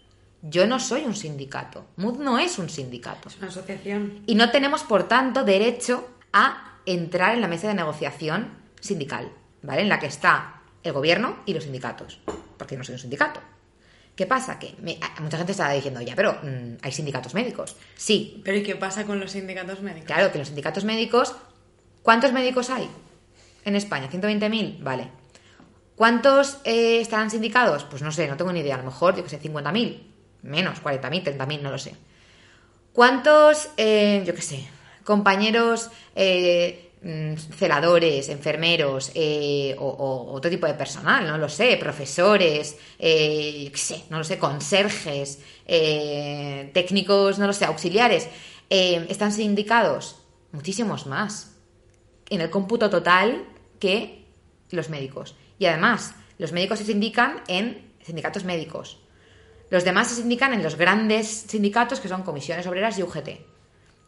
Yo no soy un sindicato. MUD no es un sindicato. Es una asociación. Y no tenemos, por tanto, derecho a entrar en la mesa de negociación sindical, ¿vale? En la que está el gobierno y los sindicatos. Porque yo no soy un sindicato. ¿Qué pasa? Que me- mucha gente está diciendo, ya, pero mm, hay sindicatos médicos. Sí, Pero ¿y qué pasa con los sindicatos médicos? claro que los sindicatos médicos. ¿Cuántos médicos hay en España? ¿120.000? Vale. ¿Cuántos eh, estarán sindicados? Pues no sé, no tengo ni idea. A lo mejor, yo que sé, 50.000. Menos, 40.000, 30.000, no lo sé. ¿Cuántos, eh, yo qué sé, compañeros eh, mm, celadores, enfermeros o, otro tipo de personal, no lo sé, profesores, yo sé, no lo sé, conserjes, técnicos, no lo sé, auxiliares, están sindicados? Muchísimos más en el cómputo total que los médicos. Y además, los médicos se sindican en sindicatos médicos. Los demás se sindican en los grandes sindicatos que son comisiones obreras y UGT.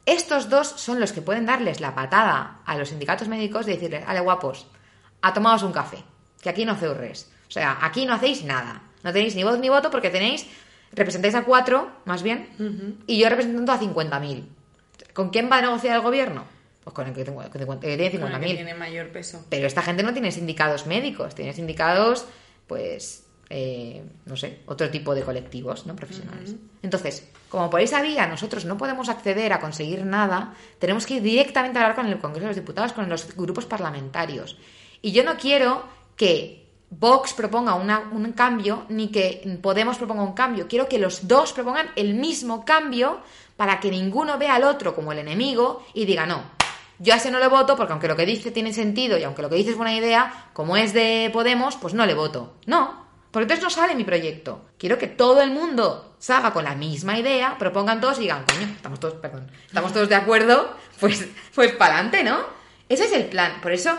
Estos dos son los que pueden darles la patada a los sindicatos médicos y decirles, ale guapos, a tomaos un café, que aquí no hacéis res. O sea, aquí no hacéis nada. No tenéis ni voz ni voto porque tenéis, representáis a cuatro, más bien, y yo represento a 50.000. ¿Con quién va a negociar el gobierno? Pues con el que, el que tiene Con el que 50.000. tiene mayor peso. Pero esta gente no tiene sindicados médicos, tiene sindicados, pues, eh, no sé, otro tipo de colectivos, ¿no? Profesionales. Entonces, como por esa vía nosotros no podemos acceder a conseguir nada, tenemos que ir directamente a hablar con el Congreso de los Diputados, con los grupos parlamentarios. Y yo no quiero que Vox proponga una- un cambio, ni que Podemos proponga un cambio. Quiero que los dos propongan el mismo cambio para que ninguno vea al otro como el enemigo y diga, no, yo a ese no le voto porque aunque lo que dice tiene sentido y aunque lo que dice es buena idea, como es de Podemos, pues no le voto. No, porque entonces no sale mi proyecto. Quiero que todo el mundo salga con la misma idea, propongan todos y digan, coño, estamos todos, perdón, estamos todos de acuerdo, pues, pues para adelante, ¿no? Ese es el plan. Por eso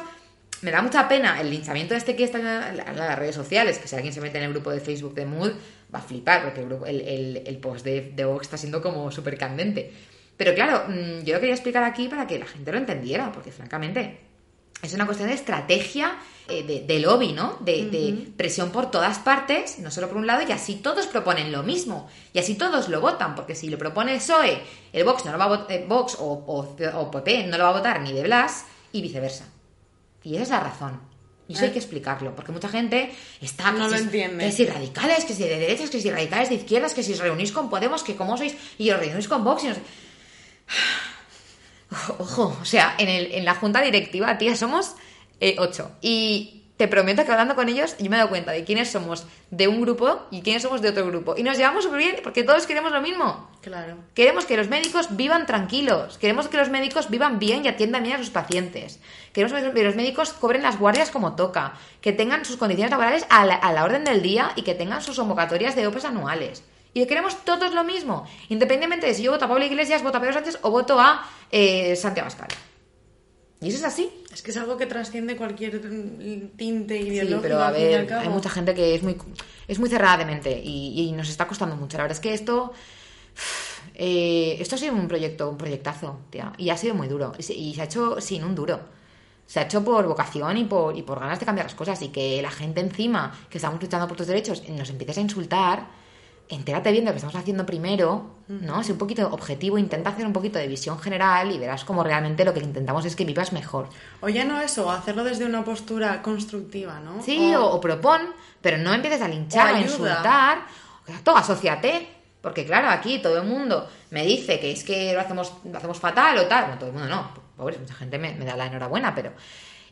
me da mucha pena el linchamiento este que está en la- en las redes sociales, que si alguien se mete en el grupo de Facebook de Mood, va a flipar, porque el, el- el post de, de Vox está siendo como súper candente. Pero claro, mm, yo lo quería explicar aquí para que la gente lo entendiera, porque francamente es una cuestión de estrategia, eh, de, de lobby, ¿no? De, de presión por todas partes, no solo por un lado, y así todos proponen lo mismo. Y así todos lo votan, porque si lo propone el PSOE, el Vox no lo va a votar, Vox o, o, o PP no lo va a votar ni de Blas, y viceversa. Y esa es la razón. Y eso hay que explicarlo, porque mucha gente está... No que lo si- entiende. Que si radicales, que si de derechas, que si radicales de izquierdas, que si os reunís con Podemos, que cómo sois, y os reunís con Vox, y no sé- Ojo, o sea, en, el, en la junta directiva, tía, somos eh, ocho. Y te prometo que hablando con ellos, yo me he dado cuenta de quiénes somos de un grupo y quiénes somos de otro grupo. Y nos llevamos súper bien porque todos queremos lo mismo. Claro. Queremos que los médicos vivan tranquilos. Queremos que los médicos vivan bien y atiendan bien a sus pacientes. Queremos que los médicos cobren las guardias como toca. Que tengan sus condiciones laborales a la, a la orden del día y que tengan sus convocatorias de OPEs anuales. Y queremos todos lo mismo. Independientemente de si yo voto a Pablo Iglesias, voto a Pedro Sánchez o voto a eh, Santiago Abascal. Y eso es así. Es que es algo que trasciende cualquier tinte Sí, ideológico. pero a al ver, cabo. hay mucha gente que es muy, es muy cerrada de mente y, y nos está costando mucho. La verdad es que esto, eh, esto ha sido un proyecto, un proyectazo, tía, y ha sido muy duro. Y se, y se ha hecho sin un duro. Se ha hecho por vocación y por, y por ganas de cambiar las cosas y que la gente encima, que estamos luchando por tus derechos, nos empieces a insultar. Entérate bien de lo que estamos haciendo primero, ¿no? Sé un poquito objetivo, intenta hacer un poquito de visión general y verás como realmente lo que intentamos es que vivas mejor. O ya no eso, hacerlo desde una postura constructiva, ¿no? Sí, o, o propon, pero no empieces a linchar, a insultar. Exacto, asociate. Porque claro, aquí todo el mundo me dice que es que lo hacemos, lo hacemos fatal o tal. Bueno, todo el mundo no. Pobres, mucha gente me, me da la enhorabuena, pero...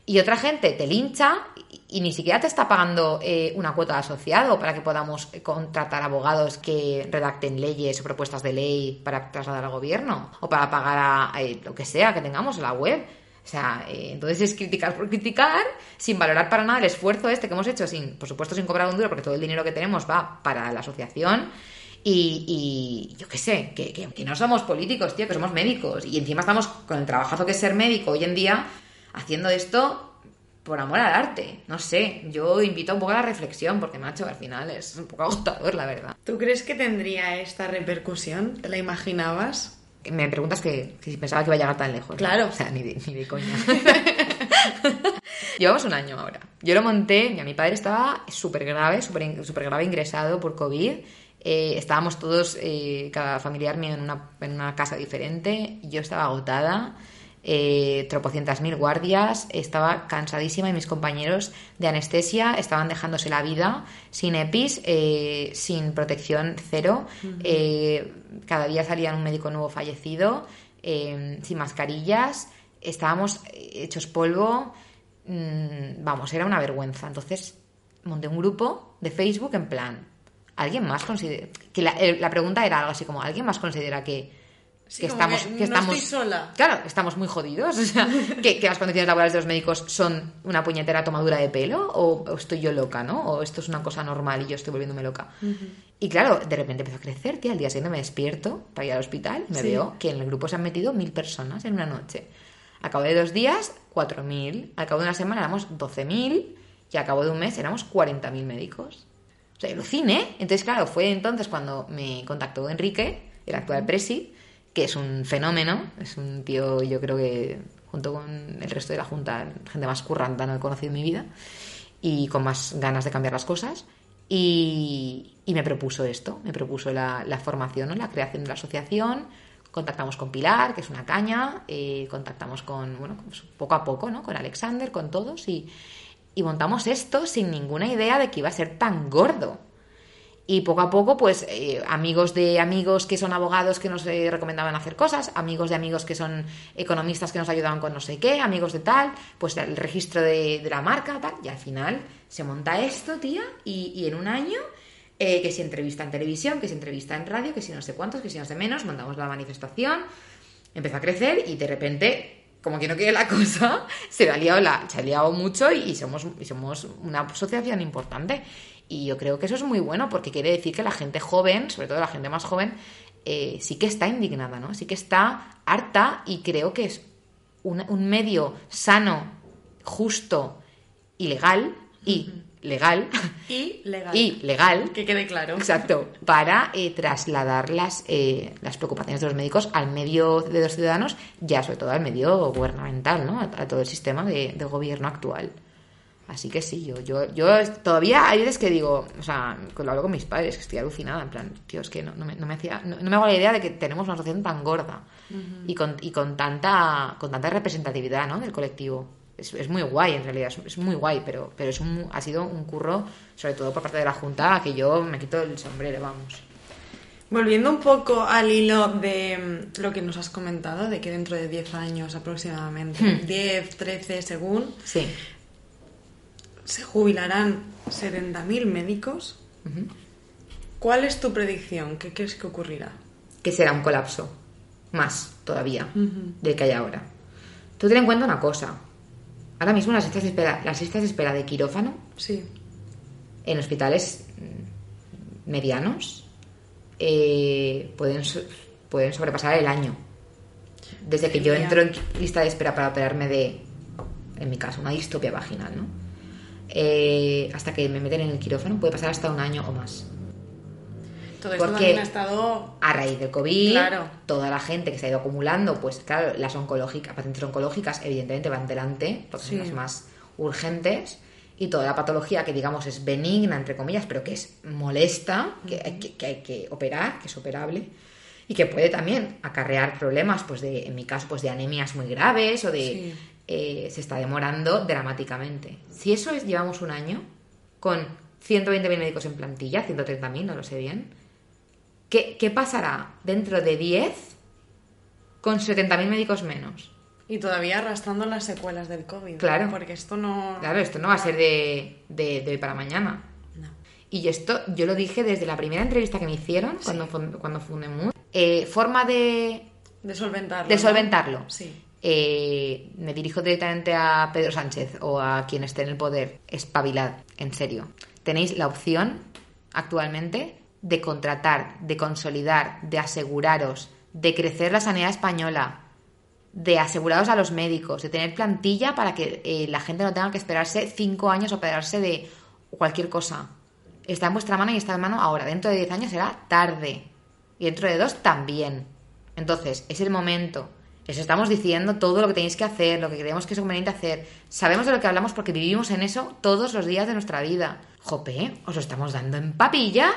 Y otra gente te lincha y, ni siquiera te está pagando eh, una cuota de asociado para que podamos eh, contratar abogados que redacten leyes o propuestas de ley para trasladar al gobierno o para pagar a, eh, lo que sea que tengamos en la web. O sea, entonces es criticar por criticar, sin valorar para nada el esfuerzo este que hemos hecho, sin, por supuesto sin cobrar un duro, porque todo el dinero que tenemos va para la asociación. Y, yo qué sé, que, que no somos políticos, tío, que somos médicos. Y encima estamos con el trabajazo que es ser médico hoy en día, haciendo esto por amor al arte. No sé, yo invito un poco a la reflexión, porque macho, al final es un poco agotador, la verdad. ¿Tú crees que tendría esta repercusión? ¿Te la imaginabas? Me preguntas que, que si pensaba que iba a llegar tan lejos. ¿no? Claro. O sea, ni de, ni de coña. Llevamos un año ahora. Yo lo monté, mira, mi padre estaba súper grave, súper súper grave ingresado por COVID. Eh, estábamos todos, eh, cada familiar mío, en una, en una casa diferente. Yo estaba agotada, eh, tropocientas mil guardias, estaba cansadísima y mis compañeros de anestesia estaban dejándose la vida sin EPIs, eh, sin protección cero. Eh, cada día salía un médico nuevo fallecido, eh, sin mascarillas. Estábamos hechos polvo. Mm, vamos, era una vergüenza. Entonces monté un grupo de Facebook en plan, ¿alguien más considera? Que la, la pregunta era algo así como, ¿alguien más considera que, Sí, que estamos, que que no estamos estoy sola. Claro, estamos muy jodidos. O sea, que, que las condiciones laborales de los médicos son una puñetera tomadura de pelo o, o estoy yo loca, ¿no? O esto es una cosa normal y yo estoy volviéndome loca. Y claro, de repente empezó a crecer, tía. Al día siguiente me despierto para ir al hospital y me Sí. veo que en el grupo se han metido mil personas en una noche. A cabo de dos días, cuatro mil. Al cabo de una semana éramos doce mil. Y a cabo de un mes éramos cuarenta mil médicos. O sea, aluciné. Entonces, claro, fue entonces cuando me contactó Enrique, el actual presi, que es un fenómeno. Es un tío, yo creo que junto con el resto de la junta, gente más curranta no he conocido en mi vida. Y con más ganas de cambiar las cosas. Y, y me propuso esto, me propuso la, la formación, ¿no? la creación de la asociación. Contactamos con Pilar, que es una caña, eh, contactamos con, bueno, pues poco a poco, ¿no? Con Alexander, con todos, y, y montamos esto sin ninguna idea de que iba a ser tan gordo. Y poco a poco, pues eh, amigos de amigos que son abogados que nos eh, recomendaban hacer cosas, amigos de amigos que son economistas que nos ayudaban con no sé qué, amigos de tal, pues el registro de, de la marca, tal. Y al final se monta esto, tía, y, y en un año, eh, que si entrevista en televisión, que si entrevista en radio, que si no sé cuántos, que si no sé menos, montamos la manifestación, empezó a crecer y de repente, como que no quiere la cosa, se ha liado, la, se ha liado mucho y somos, y somos una asociación importante. Y yo creo que eso es muy bueno porque quiere decir que la gente joven, sobre todo la gente más joven, eh, sí que está indignada, ¿no? Sí que está harta y creo que es un, un medio sano, justo y legal y legal Y legal. y legal Que quede claro. Exacto, para eh, trasladar las, eh, las preocupaciones de los médicos al medio de los ciudadanos, ya sobre todo al medio gubernamental, ¿no? A, a todo el sistema de, de gobierno actual. Así que sí, yo, yo, yo todavía hay veces que digo, o sea, lo hablo con mis padres, que estoy alucinada, en plan, tío, es que no, no me, no me hacía, no, no me hago la idea de que tenemos una asociación tan gorda y, con, y con tanta con tanta representatividad, ¿no? Del colectivo. Es, es muy guay, en realidad, es, es muy guay, pero, pero es un, ha sido un curro, sobre todo por parte de la Junta, que yo me quito el sombrero, vamos. Volviendo un poco al hilo de mm, lo que nos has comentado, de que dentro de 10 años aproximadamente, Hmm. 10, 13 según, Sí. Se jubilarán 70.000 médicos. ¿Cuál es tu predicción? ¿Qué crees que ocurrirá? que será un colapso más todavía del que hay ahora. Tú ten en cuenta una cosa. Ahora mismo las listas de espera, las listas de espera de quirófano Sí. en hospitales mm, medianos eh, pueden, pueden sobrepasar el año. Desde que yo entro en lista de espera para operarme de, en mi caso, una distopia vaginal, ¿no? Eh, hasta que me meten en el quirófano puede pasar hasta un año o más. Todo esto Porque- también ha estado... a raíz del COVID, Claro. toda la gente que se ha ido acumulando, pues claro, las oncológicas, pacientes oncológicas evidentemente van delante, porque Sí. son las más urgentes, y toda la patología que digamos es benigna, entre comillas, pero que es molesta, que, hay que, que hay que operar, que es operable, y que puede también acarrear problemas, pues de, en mi caso, pues de anemias muy graves o de... Sí. Eh, se está demorando dramáticamente. Si eso es, llevamos un año con 120.000 médicos en plantilla, 130.000, no lo sé bien, ¿Qué, qué pasará dentro de 10 con 70.000 médicos menos? Y todavía arrastrando las secuelas del COVID. Claro. Porque esto no... Claro, esto no va a ser de, de, de hoy para mañana. No. Y esto yo lo dije desde la primera entrevista que me hicieron cuando, cuando fundé Mood. Eh, forma de, De solventarlo. de ¿no? solventarlo. Sí. Eh, me dirijo directamente a Pedro Sánchez o a quien esté en el poder. Espabilad, en serio. Tenéis la opción actualmente de contratar, de consolidar, de aseguraros, de crecer la sanidad española, de aseguraros a los médicos, de tener plantilla para que eh, la gente no tenga que esperarse cinco años o operarse de cualquier cosa. Está en vuestra mano y está en mano ahora. Dentro de diez años será tarde. Y dentro de dos también. Entonces, es el momento. Les estamos diciendo todo lo que tenéis que hacer, lo que creemos que es conveniente hacer. Sabemos de lo que hablamos porque vivimos en eso todos los días de nuestra vida. Jope, os lo estamos dando en papilla.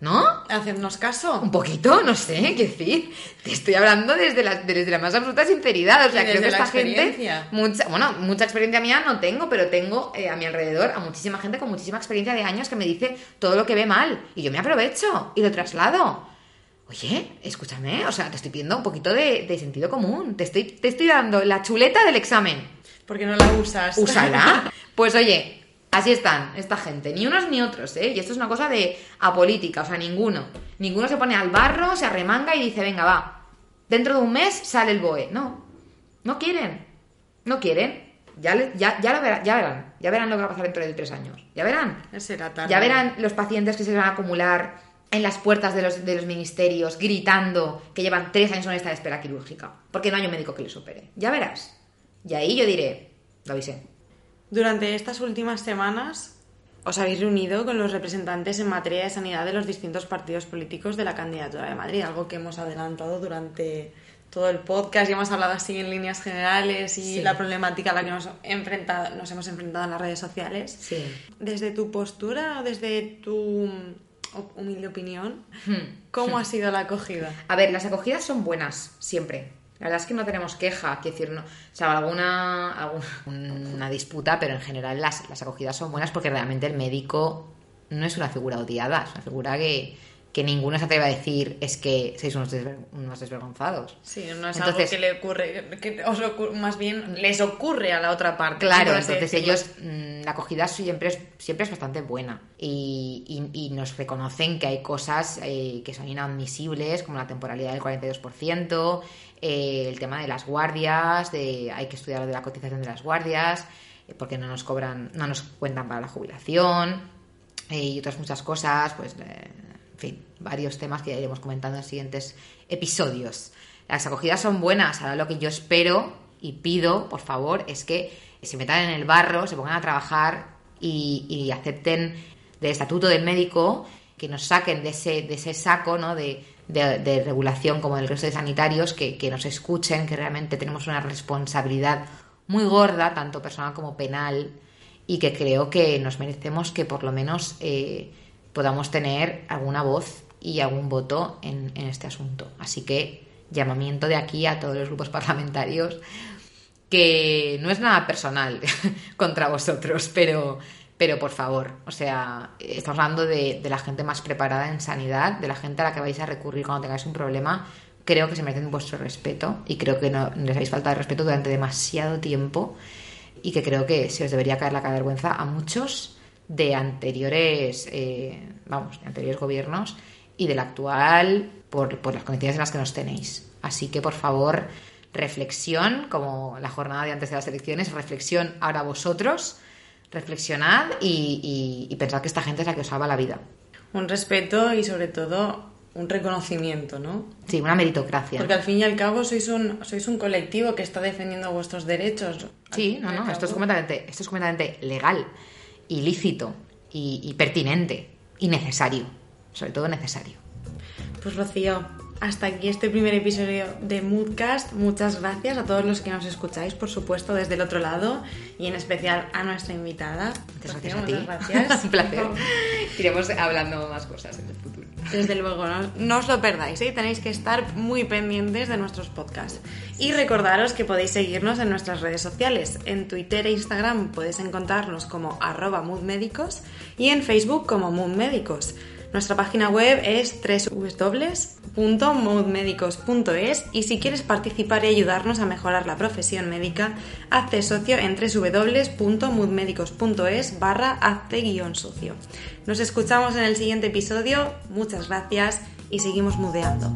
¿No? Hacernos caso. Un poquito, no sé, qué decir. Te estoy hablando desde la, desde la más absoluta sinceridad. O sea, creo que esta gente. experiencia. Mucha, bueno, mucha experiencia mía no tengo, pero tengo eh, a mi alrededor a muchísima gente con muchísima experiencia de años que me dice todo lo que ve mal. Y yo me aprovecho y lo traslado. Oye, escúchame, o sea, te estoy pidiendo un poquito de, de sentido común. Te estoy, te estoy dando la chuleta del examen. Porque no la usas. Úsala. Pues oye, así están esta gente, ni unos ni otros, ¿eh? Y esto es una cosa de apolítica, o sea, ninguno. Ninguno se pone al barro, se arremanga y dice, venga, va, dentro de un mes sale el BOE. No, no quieren, no quieren. Ya, ya, ya, lo verán, ya verán, ya verán lo que va a pasar dentro de tres años. Ya verán. Será tarde. Ya verán los pacientes que se van a acumular en las puertas de los, de los ministerios gritando que llevan tres años en de espera quirúrgica porque no hay un médico que les opere. Ya verás. Y ahí yo diré, lo avisé. Durante estas últimas semanas os habéis reunido con los representantes en materia de sanidad de los distintos partidos políticos de la candidatura de Madrid, algo que hemos adelantado durante todo el podcast y hemos hablado así en líneas generales y Sí. la problemática a la que nos, enfrentado, nos hemos enfrentado en las redes sociales. Sí. Desde tu postura o desde tu humilde opinión, Hmm. ¿cómo ha sido la acogida? A ver, las acogidas son buenas, siempre. La verdad es que no tenemos queja, quiero decir, no, o sea, alguna, alguna disputa, pero en general las, las acogidas son buenas porque realmente el médico no es una figura odiada, es una figura que, que ninguno se atreve a decir es que sois unos, desver- unos desvergonzados. Sí, no es Entonces- algo que le ocurre, que os ocurre- más bien les ocurre a la otra parte. Claro, entonces ellos, mm, la acogida siempre es, siempre es bastante buena y, y- y nos reconocen que hay cosas eh, que son inadmisibles, como la temporalidad del 42%, eh, el tema de las guardias, de hay que estudiar lo de la cotización de las guardias, eh, porque no nos cobran, no nos cuentan para la jubilación y otras muchas cosas, pues, en fin, varios temas que iremos comentando en siguientes episodios. Las acogidas son buenas, ahora lo que yo espero y pido, por favor, es que se metan en el barro, se pongan a trabajar y, acepten del estatuto del médico, que nos saquen de ese, de ese saco ¿no? de, de- de regulación como del resto de sanitarios, que, que nos escuchen, que realmente tenemos una responsabilidad muy gorda, tanto personal como penal, y que creo que nos merecemos que por lo menos eh, podamos tener alguna voz y algún voto en, este asunto. Así que llamamiento de aquí a todos los grupos parlamentarios que no es nada personal contra vosotros, pero, pero por favor, o sea, estamos hablando de, la gente más preparada en sanidad, de la gente a la que vais a recurrir cuando tengáis un problema. Creo que se merecen vuestro respeto y creo que no les habéis faltado respeto durante demasiado tiempo y que creo que se os debería caer la vergüenza a muchos de anteriores, eh, vamos, de anteriores gobiernos y del actual por, por las condiciones en las que nos tenéis. Así que, por favor, reflexión, como la jornada de antes de las elecciones, reflexión ahora vosotros, reflexionad y, y- y pensad que esta gente es la que os salva la vida. Un respeto y sobre todo un reconocimiento, ¿no? Sí, una meritocracia. Porque al fin y al cabo sois un, sois un colectivo que está defendiendo vuestros derechos. Sí, no, no, esto es completamente, esto es completamente legal, ilícito y, y pertinente y necesario, sobre todo necesario. Pues Rocío, hasta aquí este primer episodio de Moodcast. Muchas gracias a todos los que nos escucháis, por supuesto, desde el otro lado y en especial a nuestra invitada. Muchas Rocío, gracias a ti. muchas gracias. Un placer. Iremos hablando más cosas en el futuro. Desde luego, no, no os lo perdáis, ¿eh? tenéis que estar muy pendientes de nuestros podcasts. Y recordaros que podéis seguirnos en nuestras redes sociales. En Twitter e Instagram podéis encontrarnos como arroba moodmédicos y en Facebook como moodmédicos. Nuestra página web es www.moodmédicos.es y si quieres participar y ayudarnos a mejorar la profesión médica, hazte socio en www.moodmédicos.es barra hazte guion socio. Nos escuchamos en el siguiente episodio, muchas gracias y seguimos mudeando.